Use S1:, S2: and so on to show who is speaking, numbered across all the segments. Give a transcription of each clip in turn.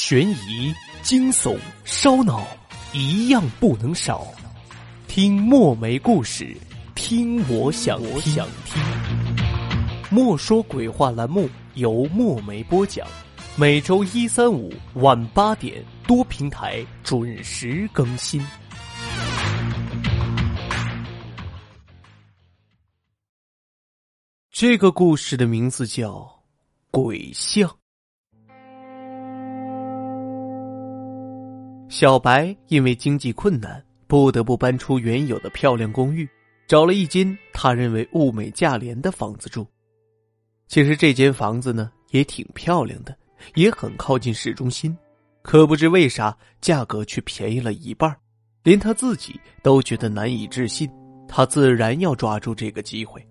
S1: 悬疑、惊悚、烧脑，一样不能少。听墨梅故事，听我想听。莫说鬼话栏目由墨梅播讲，每周一、三、五晚八点多平台准时更新。这个故事的名字叫《鬼像》。小白因为经济困难，不得不搬出原有的漂亮公寓，找了一间他认为物美价廉的房子住。其实这间房子呢也挺漂亮的，也很靠近市中心，可不知为啥价格却便宜了一半，连他自己都觉得难以置信。他自然要抓住这个机会。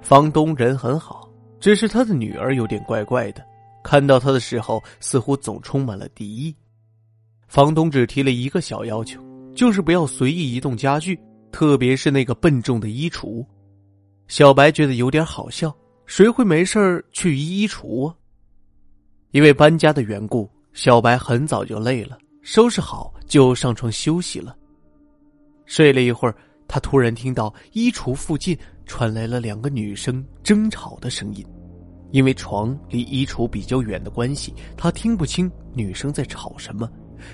S1: 房东人很好，只是他的女儿有点怪怪的，看到他的时候似乎总充满了敌意。房东只提了一个小要求，就是不要随意移动家具，特别是那个笨重的衣橱。小白觉得有点好笑，谁会没事去移衣橱啊？因为搬家的缘故，小白很早就累了，收拾好就上床休息了。睡了一会儿，他突然听到衣橱附近传来了两个女生争吵的声音。因为床离衣橱比较远的关系，他听不清女生在吵什么。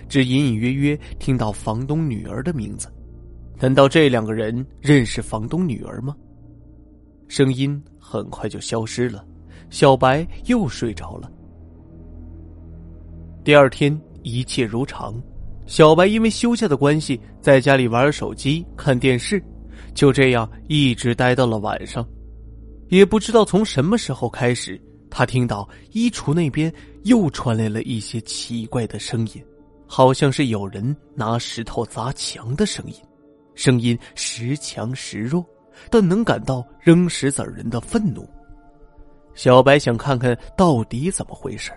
S1: 只隐隐约约听到房东女儿的名字，难道这两个人认识房东女儿吗？声音很快就消失了，小白又睡着了。第二天一切如常，小白因为休假的关系，在家里玩手机、看电视，就这样一直待到了晚上。也不知道从什么时候开始，他听到衣橱那边又传来了一些奇怪的声音。好像是有人拿石头砸墙的声音，声音时强时弱，但能感到扔石子人的愤怒。小白想看看到底怎么回事，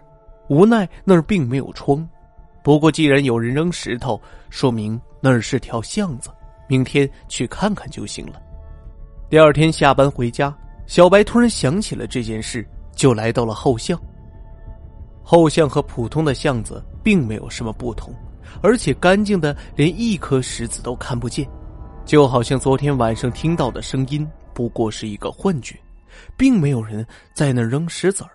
S1: 无奈那儿并没有窗。不过既然有人扔石头，说明那儿是条巷子，明天去看看就行了。第二天下班回家，小白突然想起了这件事，就来到了后巷。后巷和普通的巷子并没有什么不同，而且干净的连一颗石子都看不见，就好像昨天晚上听到的声音不过是一个幻觉，并没有人在那扔石子儿。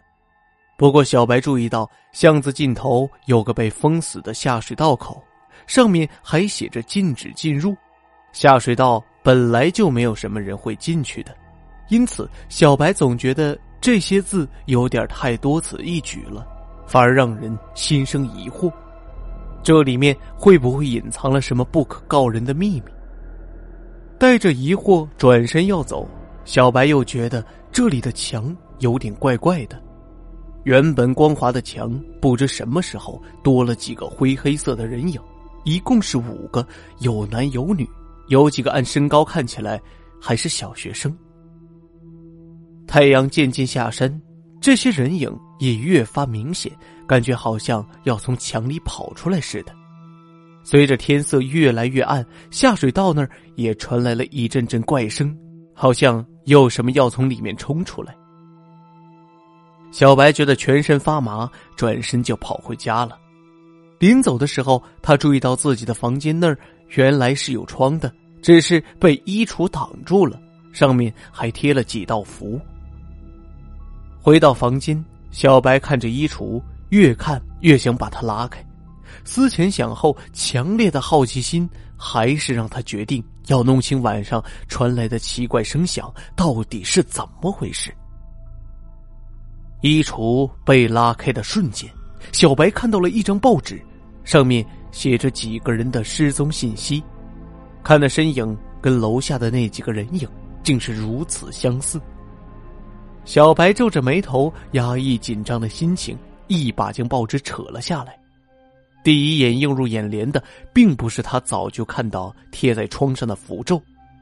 S1: 不过小白注意到巷子尽头有个被封死的下水道口，上面还写着“禁止进入”。下水道本来就没有什么人会进去的，因此小白总觉得这些字有点太多此一举了。反而让人心生疑惑，这里面会不会隐藏了什么不可告人的秘密？带着疑惑转身要走，小白又觉得这里的墙有点怪怪的。原本光滑的墙，不知什么时候多了几个灰黑色的人影，一共是五个，有男有女，有几个按身高看起来还是小学生。太阳渐渐下山。这些人影也越发明显，感觉好像要从墙里跑出来似的。随着天色越来越暗，下水道那儿也传来了一阵阵怪声，好像有什么要从里面冲出来。小白觉得全身发麻，转身就跑回家了。临走的时候，他注意到自己的房间那儿原来是有窗的，只是被衣橱挡住了，上面还贴了几道符。回到房间，小白看着衣橱，越看越想把它拉开。思前想后，强烈的好奇心还是让他决定要弄清晚上传来的奇怪声响到底是怎么回事。衣橱被拉开的瞬间，小白看到了一张报纸，上面写着几个人的失踪信息。看那身影跟楼下的那几个人影竟是如此相似。小白皱着眉头，压抑紧张的心情，一把将报纸扯了下来。第一眼映入眼帘的，并不是他早就看到贴在窗上的符咒，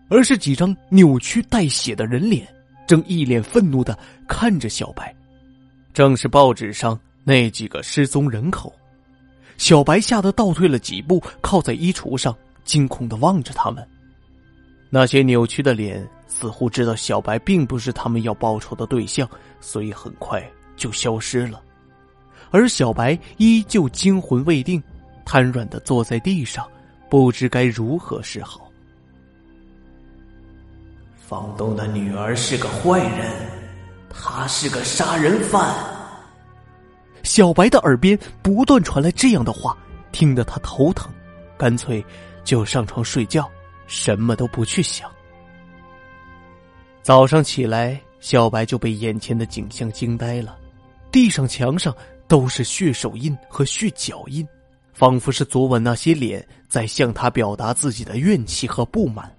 S1: 而是几张扭曲带血的人脸，正一脸愤怒的看着小白。正是报纸上那几个失踪人口。小白吓得倒退了几步，靠在衣橱上，惊恐的望着他们。那些扭曲的脸。似乎知道小白并不是他们要报仇的对象，所以很快就消失了。而小白依旧惊魂未定，瘫软的坐在地上，不知该如何是好。
S2: 房东的女儿是个坏人，她是个杀人犯。
S1: 小白的耳边不断传来这样的话，听得他头疼，干脆就上床睡觉，什么都不去想。早上起来，小白就被眼前的景象惊呆了，地上、墙上都是血手印和血脚印，仿佛是昨晚那些脸在向他表达自己的怨气和不满。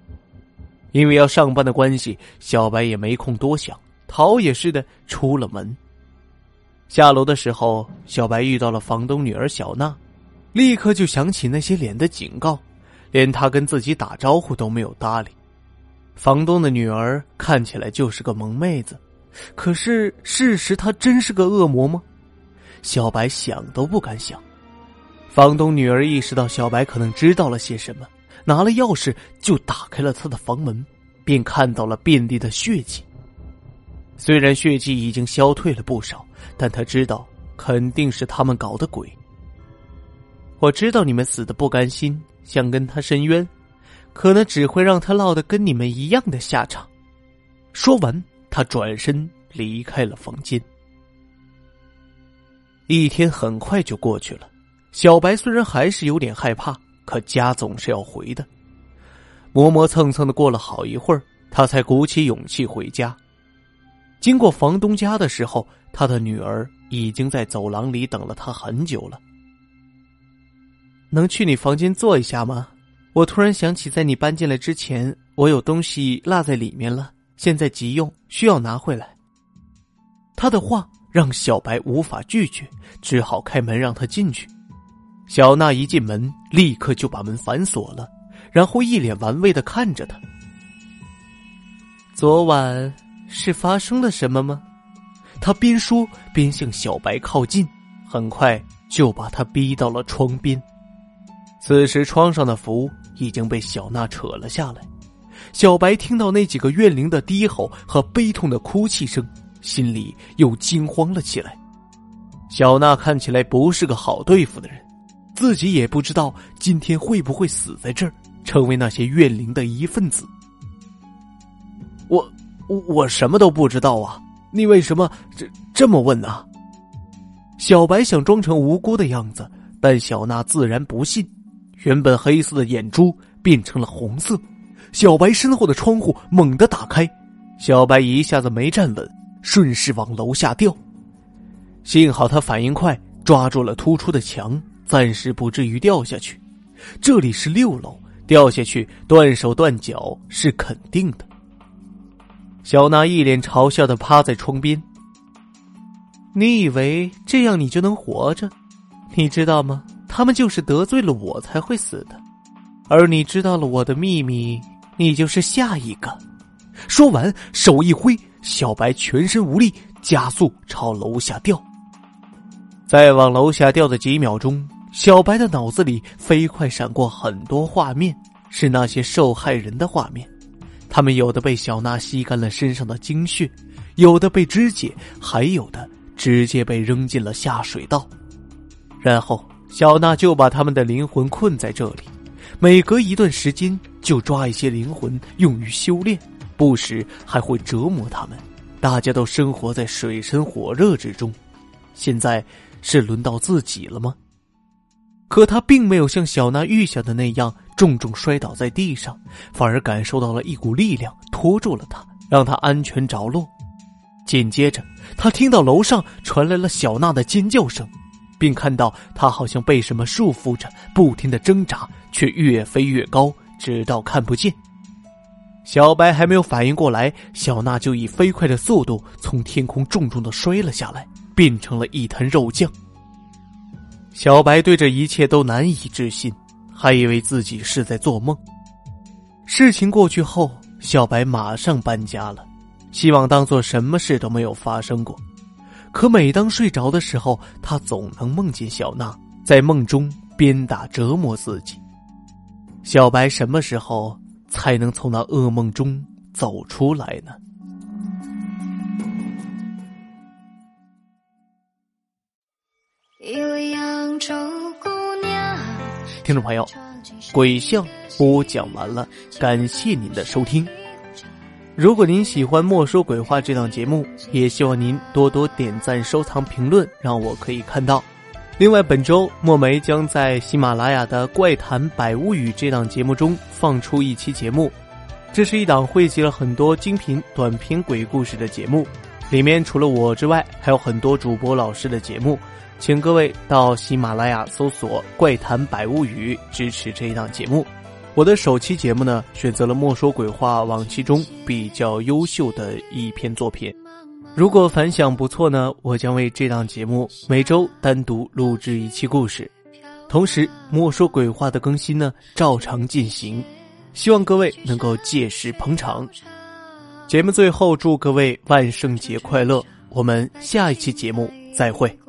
S1: 因为要上班的关系，小白也没空多想，逃也似的出了门。下楼的时候，小白遇到了房东女儿小娜，立刻就想起那些脸的警告，连他跟自己打招呼都没有搭理。房东的女儿看起来就是个萌妹子，可是事实她真是个恶魔吗？小白想都不敢想。房东女儿意识到小白可能知道了些什么。拿了钥匙就打开了他的房门，便看到了遍地的血迹。虽然血迹已经消退了不少，但他知道肯定是他们搞的鬼。我知道你们死的不甘心，想跟他申冤，可能只会让他落得跟你们一样的下场。说完，他转身离开了房间。一天很快就过去了，小白虽然还是有点害怕。可家总是要回的，磨磨蹭蹭的过了好一会儿，他才鼓起勇气回家。经过房东家的时候，他的女儿已经在走廊里等了他很久了。能去你房间坐一下吗？我突然想起，在你搬进来之前，我有东西落在里面了，现在急用，需要拿回来。他的话让小白无法拒绝，只好开门让他进去。小娜一进门，立刻就把门反锁了，然后一脸玩味的看着他。昨晚是发生了什么吗？他边说边向小白靠近，很快就把他逼到了窗边。此时窗上的符已经被小娜扯了下来。小白听到那几个怨灵的低吼和悲痛的哭泣声，心里又惊慌了起来。小娜看起来不是个好对付的人。自己也不知道今天会不会死在这儿，成为那些怨灵的一份子。我我什么都不知道啊！你为什么这这么问呢？小白想装成无辜的样子，但小娜自然不信。原本黑色的眼珠变成了红色，小白身后的窗户猛地打开，小白一下子没站稳，顺势往楼下掉。幸好他反应快，抓住了突出的墙。暂时不至于掉下去，这里是六楼，掉下去断手断脚是肯定的。小娜一脸嘲笑的趴在窗边。你以为这样你就能活着？你知道吗？他们就是得罪了我才会死的，而你知道了我的秘密，你就是下一个。说完，手一挥，小白全身无力，加速朝楼下掉。再往楼下掉的几秒钟。小白的脑子里飞快闪过很多画面，是那些受害人的画面。他们有的被小娜吸干了身上的精血，有的被肢解，还有的直接被扔进了下水道。然后小娜就把他们的灵魂困在这里，每隔一段时间就抓一些灵魂用于修炼，不时还会折磨他们。大家都生活在水深火热之中。现在是轮到自己了吗？可他并没有像小娜预想的那样重重摔倒在地上，反而感受到了一股力量拖住了他，让他安全着陆。紧接着，他听到楼上传来了小娜的尖叫声，并看到他好像被什么束缚着，不停的挣扎，却越飞越高，直到看不见。小白还没有反应过来，小娜就以飞快的速度从天空重重的摔了下来，变成了一滩肉酱。小白对这一切都难以置信，还以为自己是在做梦。事情过去后，小白马上搬家了，希望当做什么事都没有发生过。可每当睡着的时候，他总能梦见小娜在梦中鞭打折磨自己。小白什么时候才能从那噩梦中走出来呢？听众朋友，鬼相播讲完了，感谢您的收听。如果您喜欢《莫说鬼话》这档节目，也希望您多多点赞、收藏、评论，让我可以看到。另外，本周墨梅将在喜马拉雅的《怪谈百物语》这档节目中放出一期节目，这是一档汇集了很多精品短篇鬼故事的节目，里面除了我之外，还有很多主播老师的节目，请各位到喜马拉雅搜索《怪谈百物语》支持这一档节目。我的首期节目呢，选择了《莫说鬼话》往期中比较优秀的一篇作品。如果反响不错呢，我将为这档节目每周单独录制一期故事。同时，《莫说鬼话》的更新呢，照常进行。希望各位能够届时捧场。节目最后，祝各位万圣节快乐！我们下一期节目再会。